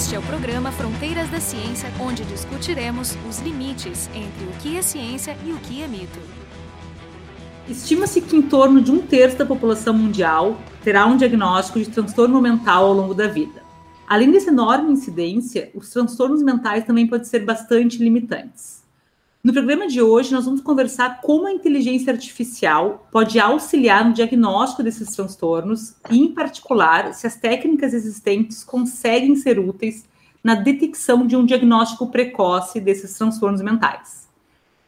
Este é o programa Fronteiras da Ciência, onde discutiremos os limites entre o que é ciência e o que é mito. Estima-se que em torno de um terço da população mundial terá um diagnóstico de transtorno mental ao longo da vida. Além dessa enorme incidência, os transtornos mentais também podem ser bastante limitantes. No programa de hoje, nós vamos conversar como a inteligência artificial pode auxiliar no diagnóstico desses transtornos e, em particular, se as técnicas existentes conseguem ser úteis na detecção de um diagnóstico precoce desses transtornos mentais.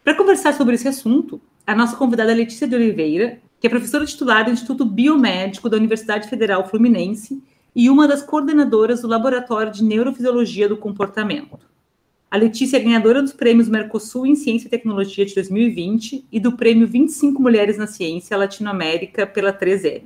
Para conversar sobre esse assunto, a nossa convidada é Letícia de Oliveira, que é professora titular do Instituto Biomédico da Universidade Federal Fluminense e uma das coordenadoras do Laboratório de Neurofisiologia do Comportamento. A Letícia é ganhadora dos prêmios Mercosul em Ciência e Tecnologia de 2020 e do prêmio 25 Mulheres na Ciência Latinoamérica pela 3M.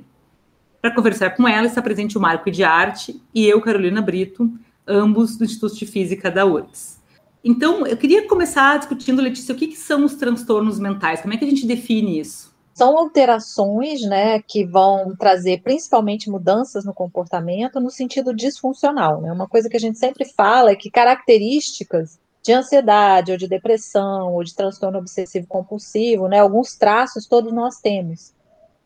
Para conversar com ela está presente o Marco de Arte e eu, Carolina Brito, ambos do Instituto de Física da URGS. Então, eu queria começar discutindo, Letícia, o que, que são os transtornos mentais? Como é que a gente define isso? São alterações né, que vão trazer principalmente mudanças no comportamento no sentido disfuncional. Né? Uma coisa que a gente sempre fala é que características de ansiedade, ou de depressão, ou de transtorno obsessivo compulsivo, né, alguns traços todos nós temos.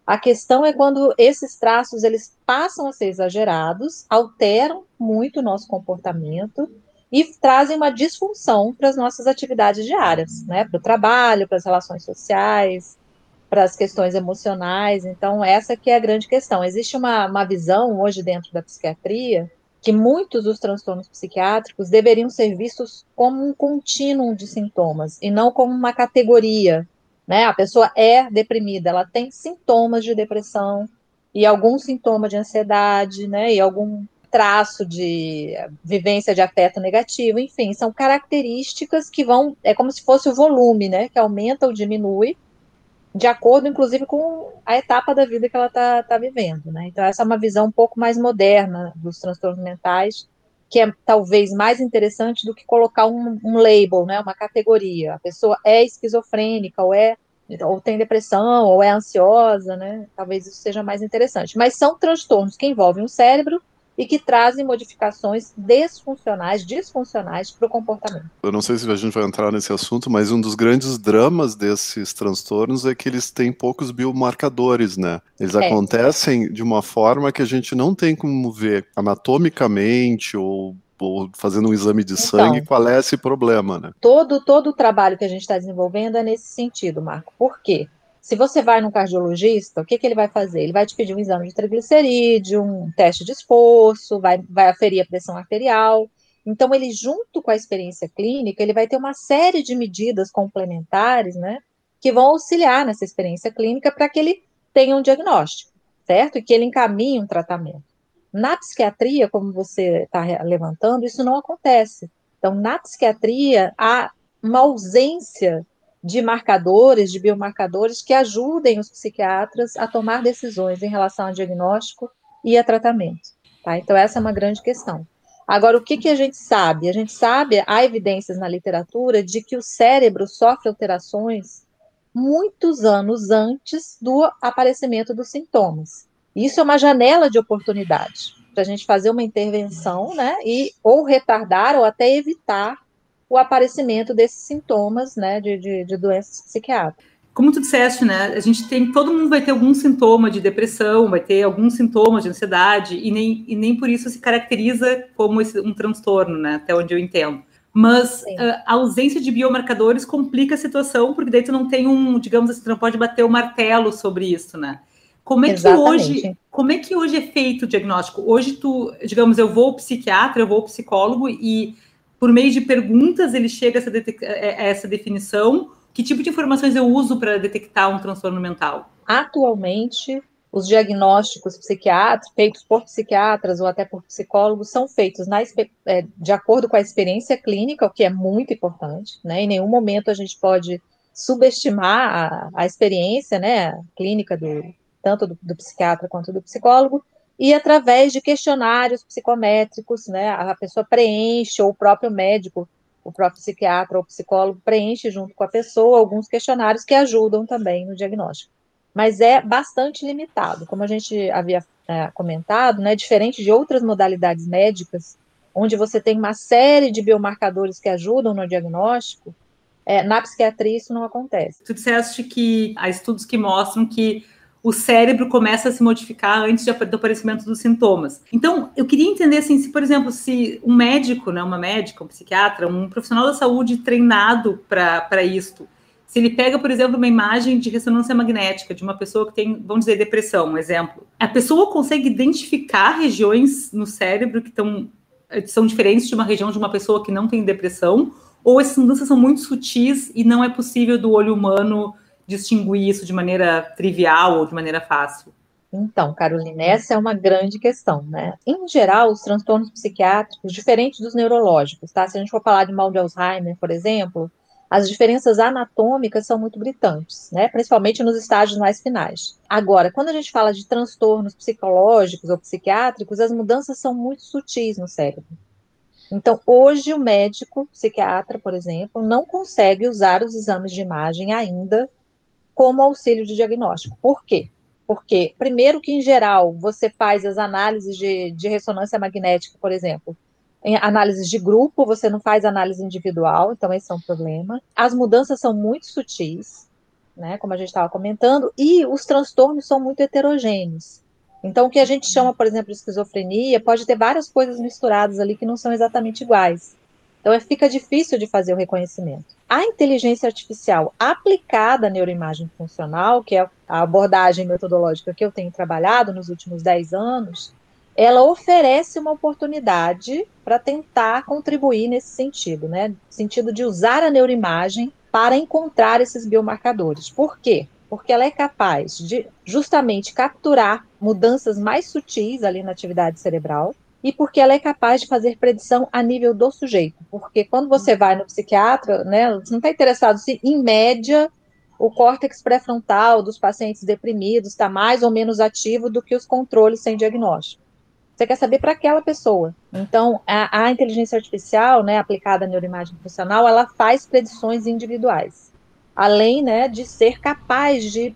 A questão é quando esses traços eles passam a ser exagerados, alteram muito o nosso comportamento e trazem uma disfunção para as nossas atividades diárias, né, para o trabalho, para as relações sociais, para as questões emocionais. Então, essa que é a grande questão. Existe uma, uma visão hoje dentro da psiquiatria que muitos dos transtornos psiquiátricos deveriam ser vistos como um contínuo de sintomas e não como uma categoria. Né? A pessoa é deprimida, ela tem sintomas de depressão e algum sintoma de ansiedade, né? E algum traço de vivência de afeto negativo, enfim, são características que vão, é como se fosse o volume, né? Que aumenta ou diminui de acordo, inclusive, com a etapa da vida que ela está tá vivendo, né? Então, essa é uma visão um pouco mais moderna dos transtornos mentais, que é talvez mais interessante do que colocar um, um label, né? Uma categoria. A pessoa é esquizofrênica, ou é ou tem depressão, ou é ansiosa, né? Talvez isso seja mais interessante. Mas são transtornos que envolvem o cérebro e que trazem modificações desfuncionais, disfuncionais para o comportamento. Eu não sei se a gente vai entrar nesse assunto, mas um dos grandes dramas desses transtornos é que eles têm poucos biomarcadores, né? Eles é. acontecem de uma forma que a gente não tem como ver anatomicamente ou ou fazendo um exame de então, sangue, qual é esse problema, né? Todo, todo o trabalho que a gente está desenvolvendo é nesse sentido, Marco. Por quê? Se você vai no cardiologista, o que, que ele vai fazer? Ele vai te pedir um exame de triglicerídeo, um teste de esforço, vai, vai aferir a pressão arterial. Então, ele, junto com a experiência clínica, ele vai ter uma série de medidas complementares, né, que vão auxiliar nessa experiência clínica para que ele tenha um diagnóstico, certo? E que ele encaminhe um tratamento. Na psiquiatria, como você está levantando, isso não acontece. Então, na psiquiatria, há uma ausência de marcadores, de biomarcadores que ajudem os psiquiatras a tomar decisões em relação a diagnóstico e a tratamento. Tá? Então, essa é uma grande questão. Agora, o que, que a gente sabe? A gente sabe, há evidências na literatura de que o cérebro sofre alterações muitos anos antes do aparecimento dos sintomas. Isso é uma janela de oportunidade para a gente fazer uma intervenção, né, e ou retardar ou até evitar o aparecimento desses sintomas, né, de, de, de doenças psiquiátricas. Como tu disseste, né, a gente tem, todo mundo vai ter algum sintoma de depressão, vai ter alguns sintomas de ansiedade, e nem, e nem por isso se caracteriza como esse, um transtorno, né, até onde eu entendo. Mas ah, a ausência de biomarcadores complica a situação, porque daí tu não tem um, digamos assim, tu não pode bater o martelo sobre isso, né? Como é Exatamente. que hoje, como é que hoje é feito o diagnóstico? Hoje tu, digamos, eu vou ao psiquiatra, eu vou ao psicólogo e por meio de perguntas, ele chega a essa, a essa definição? Que tipo de informações eu uso para detectar um transtorno mental? Atualmente, os diagnósticos psiquiátricos, feitos por psiquiatras ou até por psicólogos, são feitos na, é, de acordo com a experiência clínica, o que é muito importante. Né? Em nenhum momento a gente pode subestimar a, a experiência né, clínica do, tanto do, do psiquiatra quanto do psicólogo, e através de questionários psicométricos, né, a pessoa preenche, ou o próprio médico, o próprio psiquiatra ou psicólogo preenche junto com a pessoa alguns questionários que ajudam também no diagnóstico. Mas é bastante limitado, como a gente havia é, comentado, né, diferente de outras modalidades médicas onde você tem uma série de biomarcadores que ajudam no diagnóstico, é, na psiquiatria isso não acontece. Tu disseste que há estudos que mostram que o cérebro começa a se modificar antes do aparecimento dos sintomas. Então, eu queria entender assim, se, por exemplo, se um médico, né, uma médica, um psiquiatra, um profissional da saúde treinado para isto, se ele pega, por exemplo, uma imagem de ressonância magnética de uma pessoa que tem, vamos dizer, depressão, um exemplo, a pessoa consegue identificar regiões no cérebro que estão são diferentes de uma região de uma pessoa que não tem depressão, ou essas mudanças são muito sutis e não é possível do olho humano distinguir isso de maneira trivial ou de maneira fácil? Então, Carolina, essa é uma grande questão, né? Em geral, os transtornos psiquiátricos, diferentes dos neurológicos, tá? Se a gente for falar de mal de Alzheimer, por exemplo, as diferenças anatômicas são muito gritantes, né? Principalmente nos estágios mais finais. Agora, quando a gente fala de transtornos psicológicos ou psiquiátricos, as mudanças são muito sutis no cérebro. Então, hoje o médico psiquiatra, por exemplo, não consegue usar os exames de imagem ainda como auxílio de diagnóstico. Por quê? Porque, primeiro, que em geral você faz as análises de, de ressonância magnética, por exemplo, em análises de grupo, você não faz análise individual, então esse é um problema. As mudanças são muito sutis, né, como a gente estava comentando, e os transtornos são muito heterogêneos. Então, o que a gente chama, por exemplo, de esquizofrenia, pode ter várias coisas misturadas ali que não são exatamente iguais. Então, é, fica difícil de fazer o reconhecimento. A inteligência artificial aplicada à neuroimagem funcional, que é a abordagem metodológica que eu tenho trabalhado nos últimos 10 anos, ela oferece uma oportunidade para tentar contribuir nesse sentido, né? No sentido de usar a neuroimagem para encontrar esses biomarcadores. Por quê? Porque ela é capaz de justamente capturar mudanças mais sutis ali na atividade cerebral e porque ela é capaz de fazer predição a nível do sujeito. Porque quando você vai no psiquiatra, né, você não está interessado se, em média, o córtex pré-frontal dos pacientes deprimidos está mais ou menos ativo do que os controles sem diagnóstico. Você quer saber para aquela pessoa. Então, a, a, inteligência artificial, né, aplicada à neuroimagem funcional, ela faz predições individuais, além, né, de ser capaz de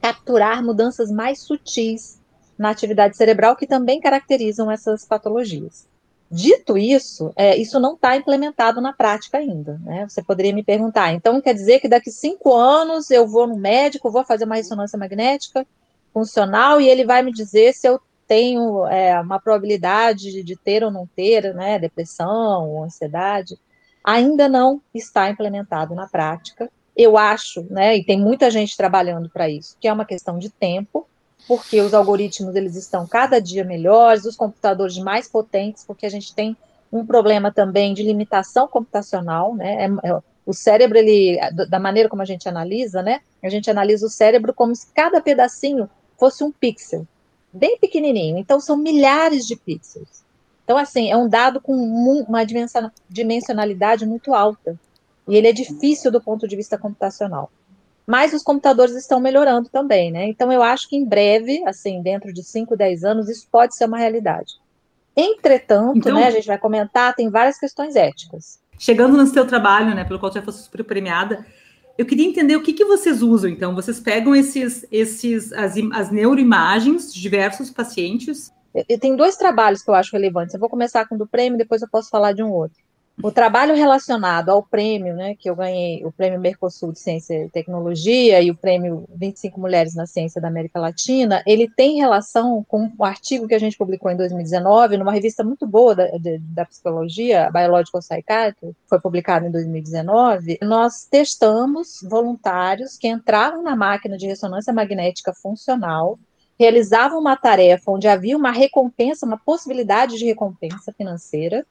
capturar mudanças mais sutis na atividade cerebral que também caracterizam essas patologias. Dito isso, é, isso não está implementado na prática ainda. Né? Você poderia me perguntar, então quer dizer que daqui cinco anos eu vou no médico, vou fazer uma ressonância magnética funcional e ele vai me dizer se eu tenho é, uma probabilidade de ter ou não ter né, depressão ou ansiedade. Ainda não está implementado na prática. Eu acho, né, e tem muita gente trabalhando para isso, que é uma questão de tempo, porque os algoritmos eles estão cada dia melhores, os computadores mais potentes, porque a gente tem um problema também de limitação computacional, né? É, é, o cérebro, ele, da maneira como a gente analisa, né? A gente analisa o cérebro como se cada pedacinho fosse um pixel, bem pequenininho. Então, são milhares de pixels. Então, assim, é um dado com uma dimensionalidade muito alta. E ele é difícil do ponto de vista computacional mas os computadores estão melhorando também, né? Então eu acho que em breve, assim, dentro de 5, 10 anos, isso pode ser uma realidade. Entretanto, então, né, a gente vai comentar, tem várias questões éticas. Chegando no seu trabalho, né, pelo qual você foi super premiada, eu queria entender o que, que vocês usam, então. Vocês pegam esses, esses as, as neuroimagens de diversos pacientes. Eu, eu tenho dois trabalhos que eu acho relevantes. Eu vou começar com o do prêmio, depois eu posso falar de um outro. O trabalho relacionado ao prêmio, né, que eu ganhei, o prêmio Mercosul de Ciência e Tecnologia e o prêmio 25 Mulheres na Ciência da América Latina, ele tem relação com o artigo que a gente publicou em 2019, numa revista muito boa da, de, da psicologia, Biological Psychiatry, foi publicado em 2019. Nós testamos voluntários que entravam na máquina de ressonância magnética funcional, realizavam uma tarefa onde havia uma recompensa, uma possibilidade de recompensa financeira,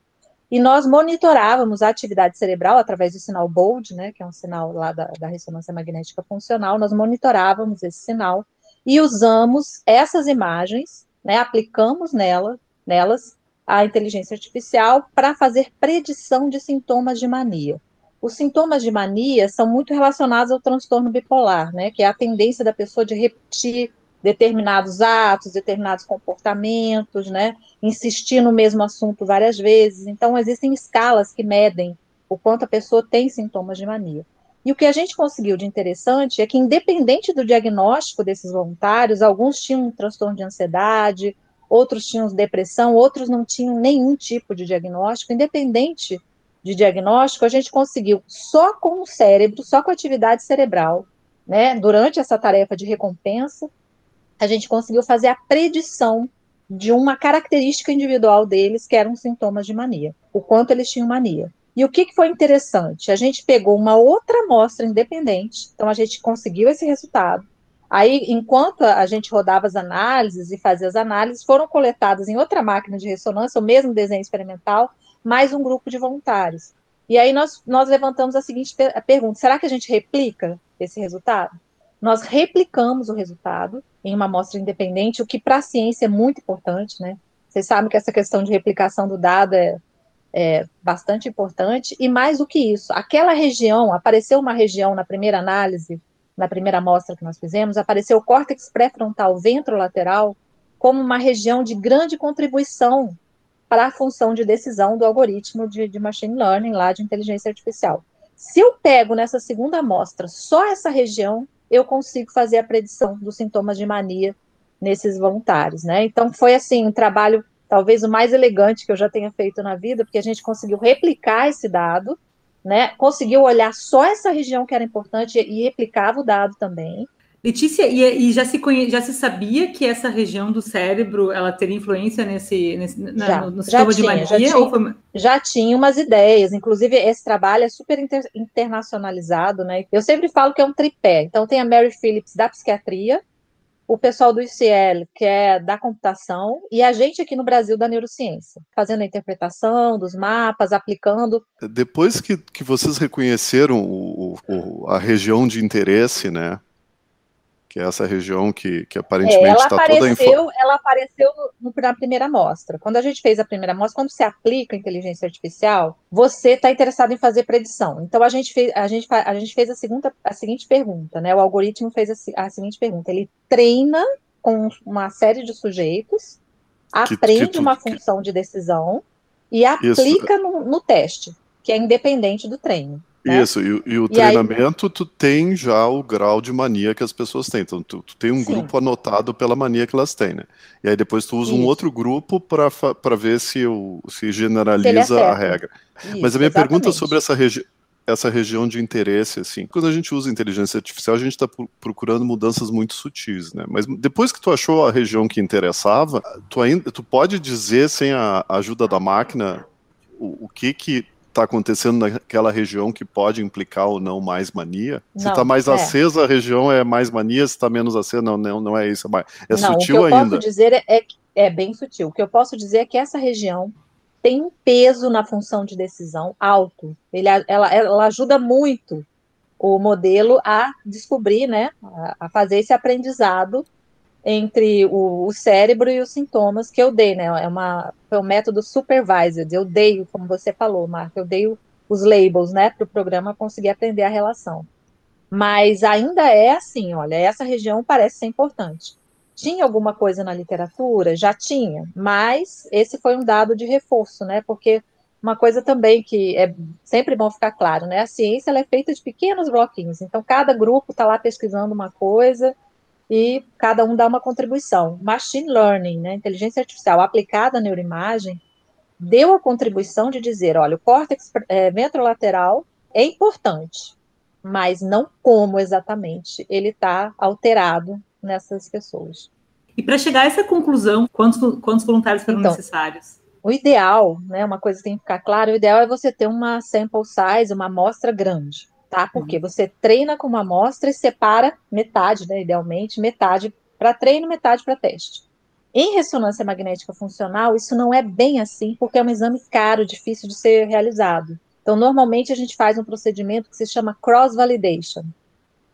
e nós monitorávamos a atividade cerebral através do sinal BOLD, né, que é um sinal lá da, da ressonância magnética funcional, nós monitorávamos esse sinal e usamos essas imagens, né, aplicamos nela, nelas a inteligência artificial para fazer predição de sintomas de mania. Os sintomas de mania são muito relacionados ao transtorno bipolar, né, que é a tendência da pessoa de repetir determinados atos, determinados comportamentos, né? Insistir no mesmo assunto várias vezes. Então, existem escalas que medem o quanto a pessoa tem sintomas de mania. E o que a gente conseguiu de interessante é que, independente do diagnóstico desses voluntários, alguns tinham um transtorno de ansiedade, outros tinham depressão, outros não tinham nenhum tipo de diagnóstico, independente de diagnóstico, a gente conseguiu só com o cérebro, só com a atividade cerebral, né, durante essa tarefa de recompensa, a gente conseguiu fazer a predição de uma característica individual deles, que eram sintomas de mania, o quanto eles tinham mania. E o que, que foi interessante? A gente pegou uma outra amostra independente, então a gente conseguiu esse resultado. Aí, enquanto a gente rodava as análises e fazia as análises, foram coletadas em outra máquina de ressonância, o mesmo desenho experimental, mais um grupo de voluntários. E aí nós, nós levantamos a seguinte pergunta: será que a gente replica esse resultado? Nós replicamos o resultado em uma amostra independente, o que para a ciência é muito importante, né? Vocês sabem que essa questão de replicação do dado é, é bastante importante, e mais do que isso, aquela região, apareceu uma região na primeira análise, na primeira amostra que nós fizemos, apareceu o córtex pré-frontal ventrolateral como uma região de grande contribuição para a função de decisão do algoritmo de, de machine learning lá de inteligência artificial. Se eu pego nessa segunda amostra só essa região, eu consigo fazer a predição dos sintomas de mania nesses voluntários, né? Então foi assim um trabalho talvez o mais elegante que eu já tenha feito na vida, porque a gente conseguiu replicar esse dado, né? Conseguiu olhar só essa região que era importante e replicava o dado também. Letícia, e, e, já, se conhe, já se sabia que essa região do cérebro ela teria influência nesse, nesse na, já, no, no sistema de mania? Já tinha, foi... já tinha umas ideias, inclusive esse trabalho é super inter, internacionalizado, né? Eu sempre falo que é um tripé. Então tem a Mary Phillips da psiquiatria, o pessoal do ICL, que é da computação, e a gente aqui no Brasil da neurociência, fazendo a interpretação dos mapas, aplicando. Depois que, que vocês reconheceram o, o, a região de interesse, né? Que é essa região que, que aparentemente está é, toda... Info... Ela apareceu no, na primeira amostra. Quando a gente fez a primeira amostra, quando você aplica a inteligência artificial, você está interessado em fazer predição. Então, a gente fez a, gente, a, gente fez a, segunda, a seguinte pergunta, né? O algoritmo fez a, a seguinte pergunta. Ele treina com uma série de sujeitos, que, aprende que tu, uma função de decisão e aplica no, no teste, que é independente do treino. Né? Isso, e, e o e treinamento, aí... tu tem já o grau de mania que as pessoas têm. Então, tu, tu tem um Sim. grupo anotado pela mania que elas têm, né? E aí depois tu usa Isso. um outro grupo para ver se, o, se generaliza se a regra. Isso, Mas a minha exatamente. pergunta sobre essa região essa região de interesse, assim. Quando a gente usa inteligência artificial, a gente está procurando mudanças muito sutis, né? Mas depois que tu achou a região que interessava, tu ainda, tu pode dizer sem a ajuda da máquina o, o que que está acontecendo naquela região que pode implicar ou não mais mania? Não, se está mais é. acesa a região é mais mania, se está menos acesa, não, não, não é isso. É, é não, sutil ainda. O que eu ainda. posso dizer é, é, é bem sutil. O que eu posso dizer é que essa região tem um peso na função de decisão alto. Ele, ela, ela ajuda muito o modelo a descobrir, né, a fazer esse aprendizado entre o, o, cérebro e os sintomas que eu dei, né? É uma, foi um método supervised. Eu dei, como você falou, Marco, eu dei os labels, né, para o programa conseguir aprender a relação. Mas ainda é assim, olha, essa região parece ser importante. Tinha alguma coisa na literatura? Já tinha, mas esse foi um dado de reforço, né? Porque uma coisa também que é sempre bom ficar claro, né? A ciência é feita de pequenos bloquinhos, então cada grupo está lá pesquisando uma coisa e cada um dá uma contribuição. Machine Learning, né, inteligência artificial aplicada à neuroimagem, deu a contribuição de dizer, olha, o córtex é, ventrolateral é importante, mas não como exatamente ele está alterado nessas pessoas. E para chegar a essa conclusão, quantos, quantos voluntários foram então, necessários? O ideal, né, uma coisa que tem que ficar claro, o ideal é você ter uma sample size, uma amostra grande tá? Porque uhum. você treina com uma amostra e separa metade, né, idealmente, metade para treino, metade para teste. Em ressonância magnética funcional, isso não é bem assim, porque é um exame caro, difícil de ser realizado. Então, normalmente a gente faz um procedimento que se chama cross-validation,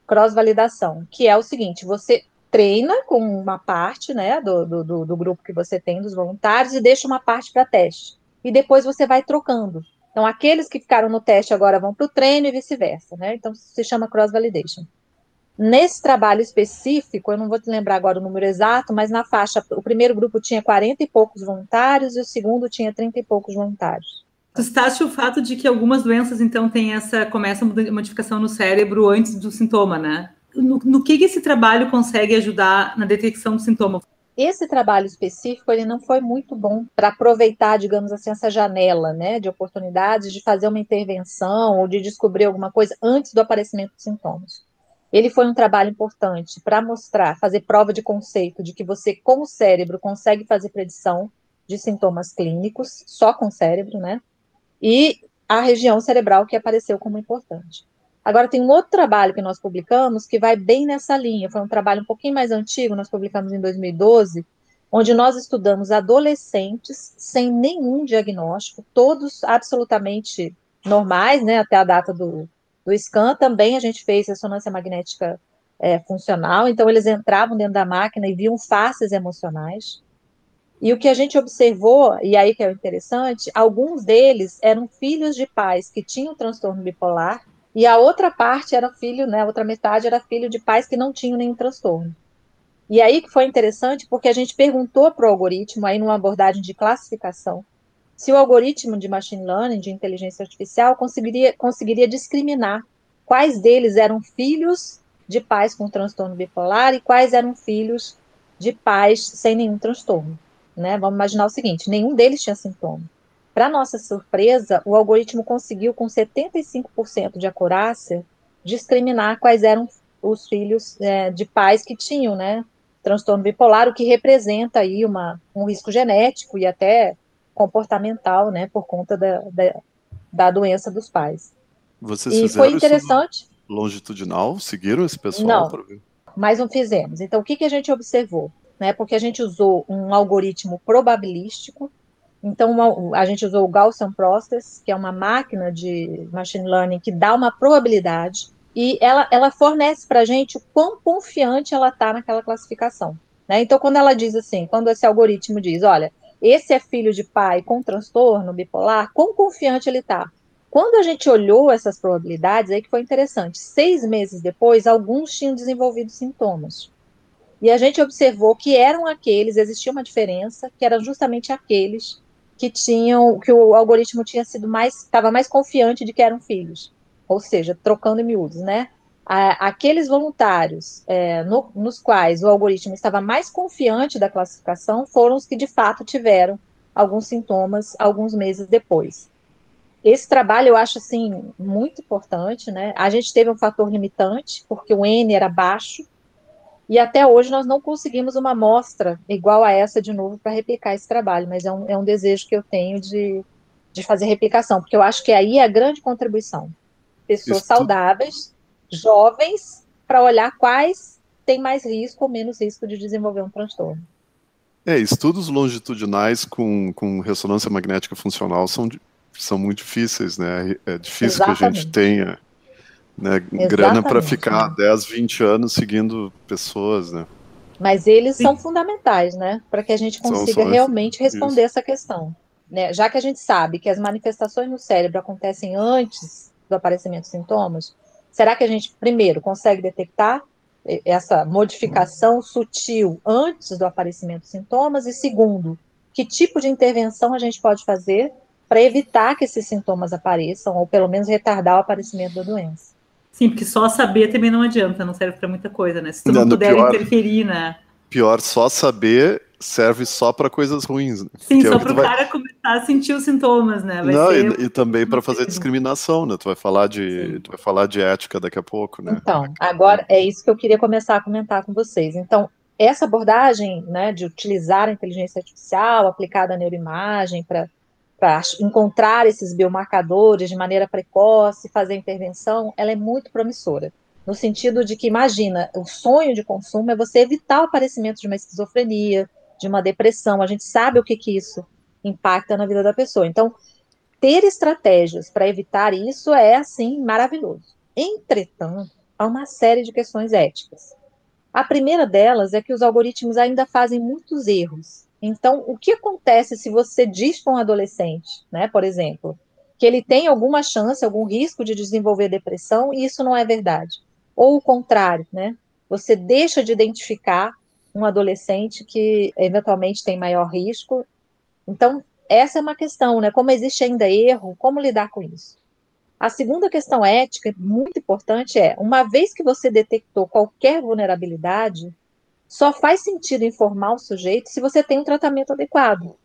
cross-validação, que é o seguinte: você treina com uma parte né, do, do, do grupo que você tem, dos voluntários, e deixa uma parte para teste. E depois você vai trocando. Então, aqueles que ficaram no teste agora vão para o treino e vice-versa, né? Então, se chama cross-validation. Nesse trabalho específico, eu não vou te lembrar agora o número exato, mas na faixa, o primeiro grupo tinha 40 e poucos voluntários e o segundo tinha 30 e poucos voluntários. Tu citaste o fato de que algumas doenças, então, têm essa, começa a modificação no cérebro antes do sintoma, né? No, no que, que esse trabalho consegue ajudar na detecção do sintoma? Esse trabalho específico ele não foi muito bom para aproveitar, digamos assim, essa janela, né, de oportunidades de fazer uma intervenção ou de descobrir alguma coisa antes do aparecimento dos sintomas. Ele foi um trabalho importante para mostrar, fazer prova de conceito de que você com o cérebro consegue fazer predição de sintomas clínicos só com o cérebro, né? E a região cerebral que apareceu como importante. Agora, tem um outro trabalho que nós publicamos que vai bem nessa linha. Foi um trabalho um pouquinho mais antigo, nós publicamos em 2012, onde nós estudamos adolescentes sem nenhum diagnóstico, todos absolutamente normais, né, até a data do, do scan. Também a gente fez ressonância magnética é, funcional, então eles entravam dentro da máquina e viam faces emocionais. E o que a gente observou, e aí que é interessante, alguns deles eram filhos de pais que tinham transtorno bipolar e a outra parte era filho, né, a outra metade era filho de pais que não tinham nenhum transtorno. E aí que foi interessante, porque a gente perguntou para o algoritmo, aí numa abordagem de classificação, se o algoritmo de machine learning, de inteligência artificial, conseguiria, conseguiria discriminar quais deles eram filhos de pais com transtorno bipolar e quais eram filhos de pais sem nenhum transtorno. Né? Vamos imaginar o seguinte: nenhum deles tinha sintoma. Para nossa surpresa, o algoritmo conseguiu, com 75% de acurácia, discriminar quais eram os filhos é, de pais que tinham, né, transtorno bipolar, o que representa aí uma, um risco genético e até comportamental, né, por conta da, da, da doença dos pais. Vocês e foi interessante. longitudinal? Seguiram esse pessoal? Não, mas não fizemos. Então, o que, que a gente observou? Né, porque a gente usou um algoritmo probabilístico, então, uma, a gente usou o Gaussian Process, que é uma máquina de machine learning que dá uma probabilidade e ela, ela fornece para a gente o quão confiante ela está naquela classificação. Né? Então, quando ela diz assim, quando esse algoritmo diz, olha, esse é filho de pai com transtorno bipolar, quão confiante ele está? Quando a gente olhou essas probabilidades, aí que foi interessante. Seis meses depois, alguns tinham desenvolvido sintomas. E a gente observou que eram aqueles, existia uma diferença, que eram justamente aqueles que tinham, que o algoritmo tinha sido mais, estava mais confiante de que eram filhos, ou seja, trocando em miúdos, né? aqueles voluntários é, no, nos quais o algoritmo estava mais confiante da classificação foram os que de fato tiveram alguns sintomas alguns meses depois. Esse trabalho eu acho assim muito importante, né? A gente teve um fator limitante porque o n era baixo e até hoje nós não conseguimos uma amostra igual a essa de novo para replicar esse trabalho, mas é um, é um desejo que eu tenho de, de fazer replicação, porque eu acho que aí é a grande contribuição. Pessoas Isso saudáveis, jovens, para olhar quais têm mais risco ou menos risco de desenvolver um transtorno. É, estudos longitudinais com, com ressonância magnética funcional são, são muito difíceis, né? É difícil Exatamente. que a gente tenha né, grana para ficar né? 10, 20 anos seguindo pessoas, né? Mas eles Sim. são fundamentais, né, para que a gente consiga são, são realmente responder isso. essa questão. Né? Já que a gente sabe que as manifestações no cérebro acontecem antes do aparecimento de sintomas, será que a gente, primeiro, consegue detectar essa modificação sutil antes do aparecimento de sintomas? E segundo, que tipo de intervenção a gente pode fazer para evitar que esses sintomas apareçam, ou pelo menos retardar o aparecimento da doença? Sim, porque só saber também não adianta, não serve para muita coisa, né? Se tu não, não puder pior, interferir, né? Pior, só saber serve só para coisas ruins. Né? Sim, só é para o cara vai... começar a sentir os sintomas, né? Vai não, ser... e, e, também para fazer discriminação, né? Tu vai falar de, tu vai falar de ética daqui a pouco, né? Então, agora é isso que eu queria começar a comentar com vocês. Então, essa abordagem, né, de utilizar a inteligência artificial aplicada à neuroimagem para para encontrar esses biomarcadores de maneira precoce, fazer intervenção, ela é muito promissora. No sentido de que, imagina, o sonho de consumo é você evitar o aparecimento de uma esquizofrenia, de uma depressão. A gente sabe o que, que isso impacta na vida da pessoa. Então, ter estratégias para evitar isso é, assim, maravilhoso. Entretanto, há uma série de questões éticas. A primeira delas é que os algoritmos ainda fazem muitos erros então, o que acontece se você diz para um adolescente, né, por exemplo, que ele tem alguma chance, algum risco de desenvolver depressão e isso não é verdade? Ou o contrário, né? Você deixa de identificar um adolescente que eventualmente tem maior risco. Então, essa é uma questão, né? Como existe ainda erro, como lidar com isso? A segunda questão ética, muito importante, é: uma vez que você detectou qualquer vulnerabilidade, só faz sentido informar o sujeito se você tem um tratamento adequado.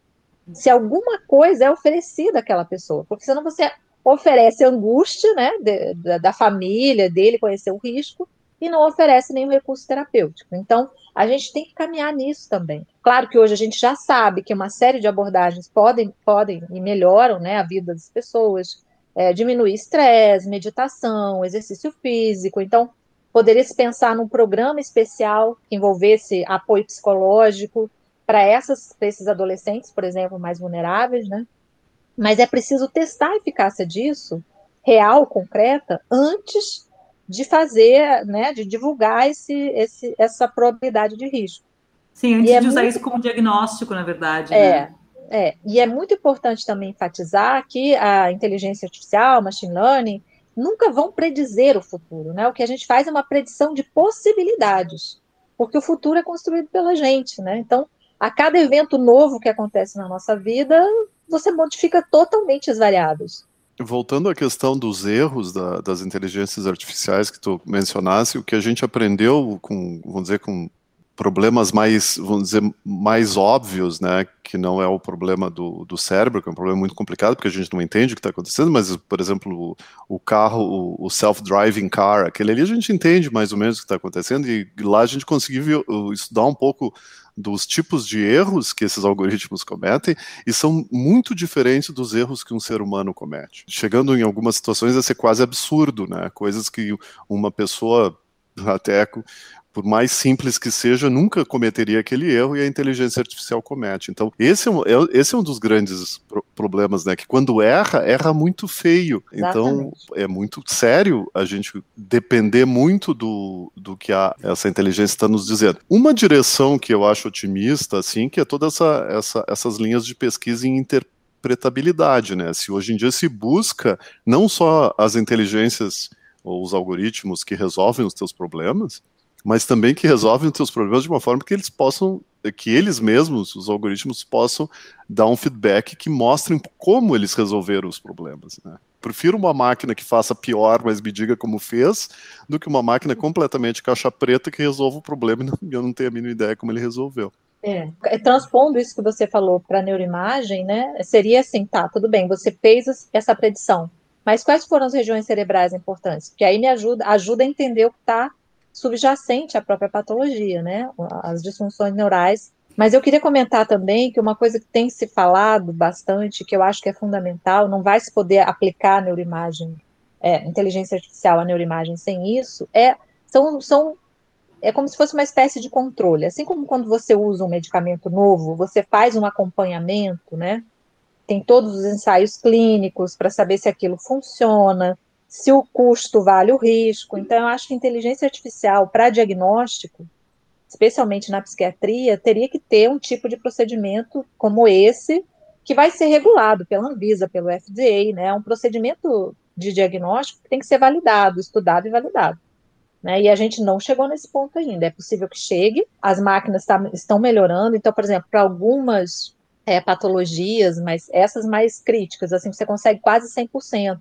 Se alguma coisa é oferecida àquela pessoa, porque senão você oferece angústia né, de, da, da família, dele conhecer o risco, e não oferece nenhum recurso terapêutico. Então, a gente tem que caminhar nisso também. Claro que hoje a gente já sabe que uma série de abordagens podem, podem e melhoram né, a vida das pessoas, é, diminuir estresse, meditação, exercício físico. Então, poderia se pensar num programa especial que envolvesse apoio psicológico para esses adolescentes, por exemplo, mais vulneráveis, né? Mas é preciso testar a eficácia disso, real, concreta, antes de fazer, né, de divulgar esse, esse, essa probabilidade de risco. Sim, antes é de usar muito... isso como diagnóstico, na verdade. É, né? é. E é muito importante também enfatizar que a inteligência artificial, machine learning, nunca vão predizer o futuro, né? O que a gente faz é uma predição de possibilidades, porque o futuro é construído pela gente, né? Então, a cada evento novo que acontece na nossa vida, você modifica totalmente as variáveis. Voltando à questão dos erros da, das inteligências artificiais que tu mencionasse, o que a gente aprendeu com, vamos dizer, com problemas mais, vamos dizer, mais óbvios, né, que não é o problema do, do cérebro, que é um problema muito complicado, porque a gente não entende o que está acontecendo, mas, por exemplo, o, o carro, o, o self-driving car, aquele ali a gente entende mais ou menos o que está acontecendo, e lá a gente conseguiu estudar um pouco dos tipos de erros que esses algoritmos cometem e são muito diferentes dos erros que um ser humano comete. Chegando em algumas situações a ser quase absurdo, né? Coisas que uma pessoa até por mais simples que seja, nunca cometeria aquele erro e a inteligência artificial comete. Então, esse é um, é, esse é um dos grandes pro problemas, né? Que quando erra, erra muito feio. Então, Exatamente. Então, é muito sério a gente depender muito do, do que a, essa inteligência está nos dizendo. Uma direção que eu acho otimista, assim, que é toda essa, essa essas linhas de pesquisa em interpretabilidade, né? Se hoje em dia se busca não só as inteligências ou os algoritmos que resolvem os teus problemas, mas também que resolvem os seus problemas de uma forma que eles possam, que eles mesmos, os algoritmos, possam dar um feedback que mostrem como eles resolveram os problemas. Né? Prefiro uma máquina que faça pior, mas me diga como fez, do que uma máquina completamente caixa preta que resolva o problema e eu não tenho a mínima ideia como ele resolveu. É, é transpondo isso que você falou para a neuroimagem, né? Seria assim, tá, tudo bem, você fez essa predição, mas quais foram as regiões cerebrais importantes? Porque aí me ajuda, ajuda a entender o que está subjacente à própria patologia, né? As disfunções neurais. Mas eu queria comentar também que uma coisa que tem se falado bastante, que eu acho que é fundamental, não vai se poder aplicar a neuroimagem, é, inteligência artificial à neuroimagem sem isso, é, são, são é como se fosse uma espécie de controle. Assim como quando você usa um medicamento novo, você faz um acompanhamento, né? Tem todos os ensaios clínicos para saber se aquilo funciona, se o custo vale o risco. Então, eu acho que inteligência artificial para diagnóstico, especialmente na psiquiatria, teria que ter um tipo de procedimento como esse, que vai ser regulado pela Anvisa, pelo FDA, né? É um procedimento de diagnóstico que tem que ser validado, estudado e validado. Né? E a gente não chegou nesse ponto ainda. É possível que chegue, as máquinas tá, estão melhorando. Então, por exemplo, para algumas é, patologias, mas essas mais críticas, assim, você consegue quase 100%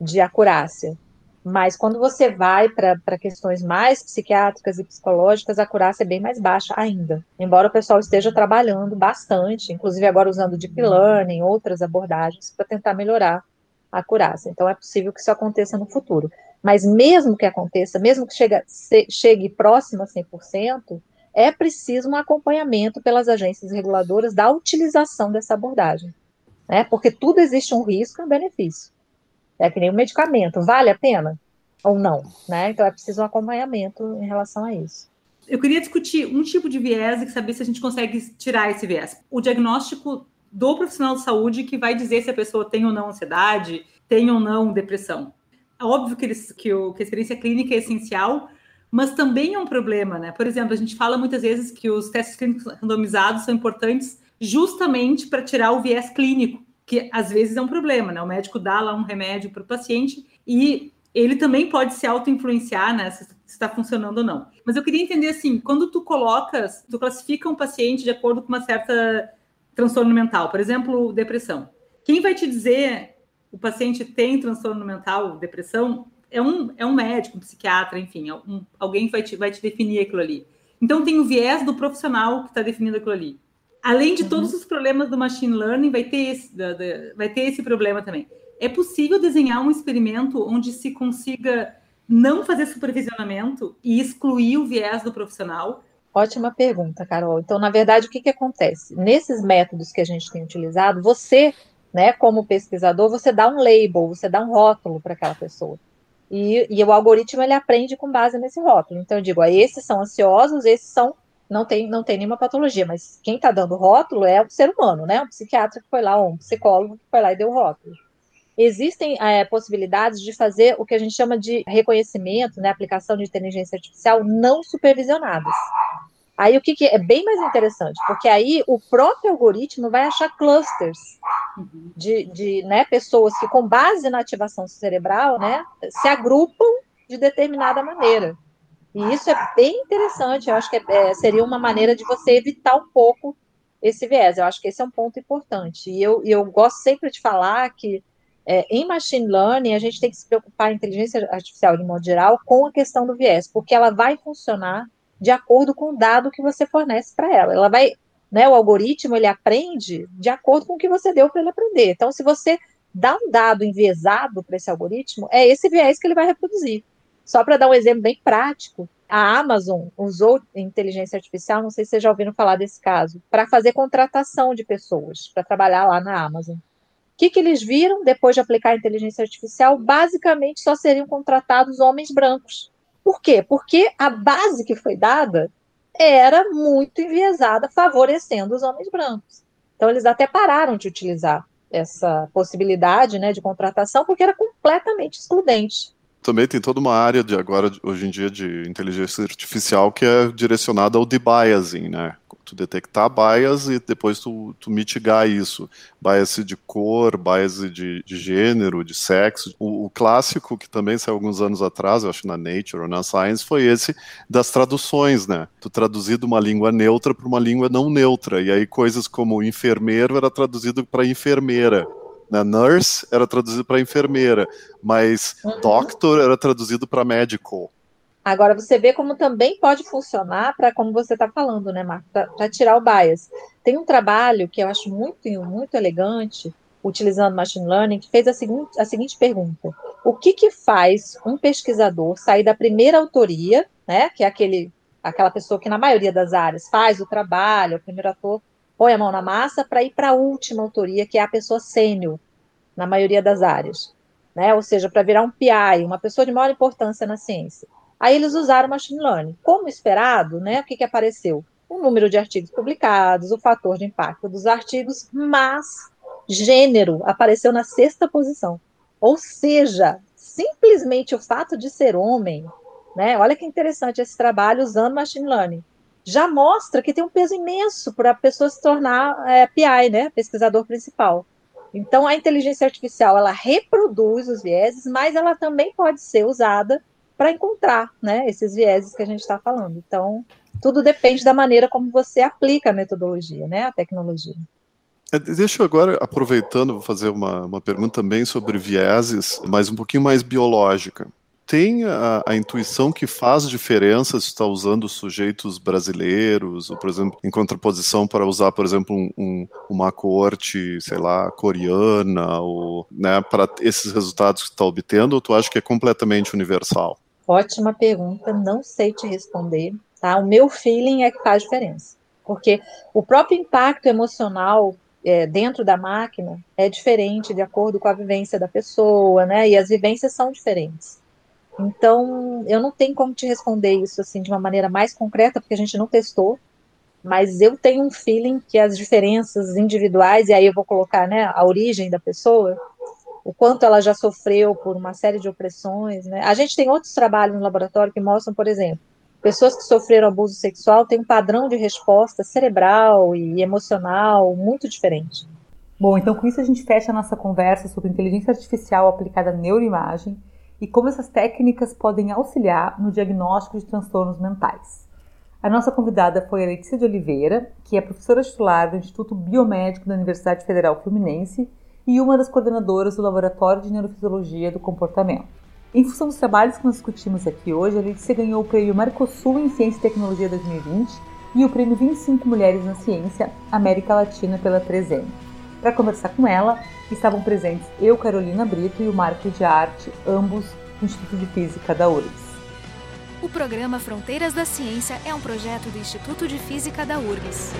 de acurácia. Mas quando você vai para questões mais psiquiátricas e psicológicas, a acurácia é bem mais baixa ainda. Embora o pessoal esteja trabalhando bastante, inclusive agora usando deep learning, outras abordagens, para tentar melhorar a acurácia. Então é possível que isso aconteça no futuro. Mas mesmo que aconteça, mesmo que chegue, chegue próximo a 100%, é preciso um acompanhamento pelas agências reguladoras da utilização dessa abordagem. Né? Porque tudo existe um risco e um benefício. É que nem um medicamento. Vale a pena ou não? Né? Então é preciso um acompanhamento em relação a isso. Eu queria discutir um tipo de viés e saber se a gente consegue tirar esse viés. O diagnóstico do profissional de saúde que vai dizer se a pessoa tem ou não ansiedade, tem ou não depressão. É óbvio que, eles, que, o, que a experiência clínica é essencial, mas também é um problema, né? Por exemplo, a gente fala muitas vezes que os testes clínicos randomizados são importantes justamente para tirar o viés clínico que às vezes é um problema, né? O médico dá lá um remédio para o paciente e ele também pode se auto-influenciar, né? Se está funcionando ou não. Mas eu queria entender assim, quando tu colocas, tu classifica um paciente de acordo com uma certa transtorno mental, por exemplo, depressão. Quem vai te dizer o paciente tem transtorno mental, depressão, é um, é um médico, um psiquiatra, enfim, é um, alguém vai te, vai te definir aquilo ali. Então tem o viés do profissional que está definindo aquilo ali. Além de uhum. todos os problemas do machine learning, vai ter, esse, vai ter esse problema também. É possível desenhar um experimento onde se consiga não fazer supervisionamento e excluir o viés do profissional? Ótima pergunta, Carol. Então, na verdade, o que, que acontece? Nesses métodos que a gente tem utilizado, você, né, como pesquisador, você dá um label, você dá um rótulo para aquela pessoa. E, e, o algoritmo ele aprende com base nesse rótulo. Então, eu digo, ah, esses são ansiosos, esses são não tem, não tem nenhuma patologia, mas quem está dando rótulo é o ser humano, né? Um psiquiatra que foi lá, um psicólogo que foi lá e deu rótulo. Existem é, possibilidades de fazer o que a gente chama de reconhecimento, né, aplicação de inteligência artificial não supervisionadas. Aí o que, que, é bem mais interessante, porque aí o próprio algoritmo vai achar clusters de, de né, pessoas que, com base na ativação cerebral, né, se agrupam de determinada maneira. E isso é bem interessante, eu acho que é, é, seria uma maneira de você evitar um pouco esse viés. Eu acho que esse é um ponto importante. E eu, eu gosto sempre de falar que é, em machine learning a gente tem que se preocupar, a inteligência artificial de modo geral, com a questão do viés, porque ela vai funcionar de acordo com o dado que você fornece para ela. Ela vai, né, o algoritmo ele aprende de acordo com o que você deu para ele aprender. Então, se você dá um dado enviesado para esse algoritmo, é esse viés que ele vai reproduzir. Só para dar um exemplo bem prático, a Amazon usou inteligência artificial, não sei se vocês já ouviram falar desse caso, para fazer contratação de pessoas, para trabalhar lá na Amazon. O que, que eles viram depois de aplicar a inteligência artificial? Basicamente, só seriam contratados homens brancos. Por quê? Porque a base que foi dada era muito enviesada, favorecendo os homens brancos. Então, eles até pararam de utilizar essa possibilidade né, de contratação, porque era completamente excludente também tem toda uma área de agora, hoje em dia, de inteligência artificial que é direcionada ao debiasing, né? Tu detectar bias e depois tu, tu mitigar isso. Bias de cor, bias de, de gênero, de sexo. O, o, clássico, que também saiu alguns anos atrás, eu acho na Nature ou na Science, foi esse das traduções, né? Tu traduzir de uma língua neutra para uma língua não neutra. E aí coisas como enfermeiro era traduzido para enfermeira né? Nurse era traduzido para enfermeira, mas uhum. doctor era traduzido para médico. Agora você vê como também pode funcionar para como você está falando, né, Marco, para tirar o bias. Tem um trabalho que eu acho muito, muito elegante, utilizando machine learning, que fez a seguinte, a seguinte pergunta: o que, que faz um pesquisador sair da primeira autoria, né, que é aquele, aquela pessoa que na maioria das áreas faz o trabalho, o primeiro ator, põe a mão na massa para ir para a última autoria, que é a pessoa sênior, na maioria das áreas. Né? Ou seja, para virar um PI, uma pessoa de maior importância na ciência. Aí eles usaram machine learning. Como esperado, né, o que, que apareceu? O número de artigos publicados, o fator de impacto dos artigos, mas gênero apareceu na sexta posição. Ou seja, simplesmente o fato de ser homem, né? Olha que interessante esse trabalho usando machine learning já mostra que tem um peso imenso para a pessoa se tornar é, PI, né, pesquisador principal. Então, a inteligência artificial ela reproduz os vieses, mas ela também pode ser usada para encontrar, né, esses vieses que a gente está falando. Então, tudo depende da maneira como você aplica a metodologia, né, a tecnologia. É, deixa eu agora, aproveitando, vou fazer uma, uma pergunta também sobre vieses, mas um pouquinho mais biológica tem a, a, intuição que faz diferença se está usando sujeitos brasileiros, ou, por exemplo, em contraposição para usar, por exemplo, um, um, uma corte, sei lá, coreana, ou, né, para esses resultados que está obtendo, ou tu acha que é completamente universal? Ótima pergunta, não sei te responder, tá? O meu feeling é que faz diferença, porque o próprio impacto emocional é, dentro da máquina é diferente de acordo com a vivência da pessoa, né? E as vivências são diferentes. Então, eu não tenho como te responder isso assim de uma maneira mais concreta, porque a gente não testou, mas eu tenho um feeling que as diferenças individuais, e aí eu vou colocar né, a origem da pessoa, o quanto ela já sofreu por uma série de opressões. Né? A gente tem outros trabalhos no laboratório que mostram, por exemplo, pessoas que sofreram abuso sexual têm um padrão de resposta cerebral e emocional muito diferente. Bom, então com isso a gente fecha a nossa conversa sobre inteligência artificial aplicada à neuroimagem e como essas técnicas podem auxiliar no diagnóstico de transtornos mentais. A nossa convidada foi a Letícia de Oliveira, que é professora titular do Instituto Biomédico da Universidade Federal Fluminense e uma das coordenadoras do Laboratório de Neurofisiologia do Comportamento. Em função dos trabalhos que nós discutimos aqui hoje, a Letícia ganhou o prêmio Mercosul em Ciência e Tecnologia 2020 e o prêmio 25 Mulheres na Ciência América Latina pela 3M. Para conversar com ela, estavam presentes eu, Carolina Brito, e o Marco de Arte, ambos do Instituto de Física da URGS. O programa Fronteiras da Ciência é um projeto do Instituto de Física da URGS.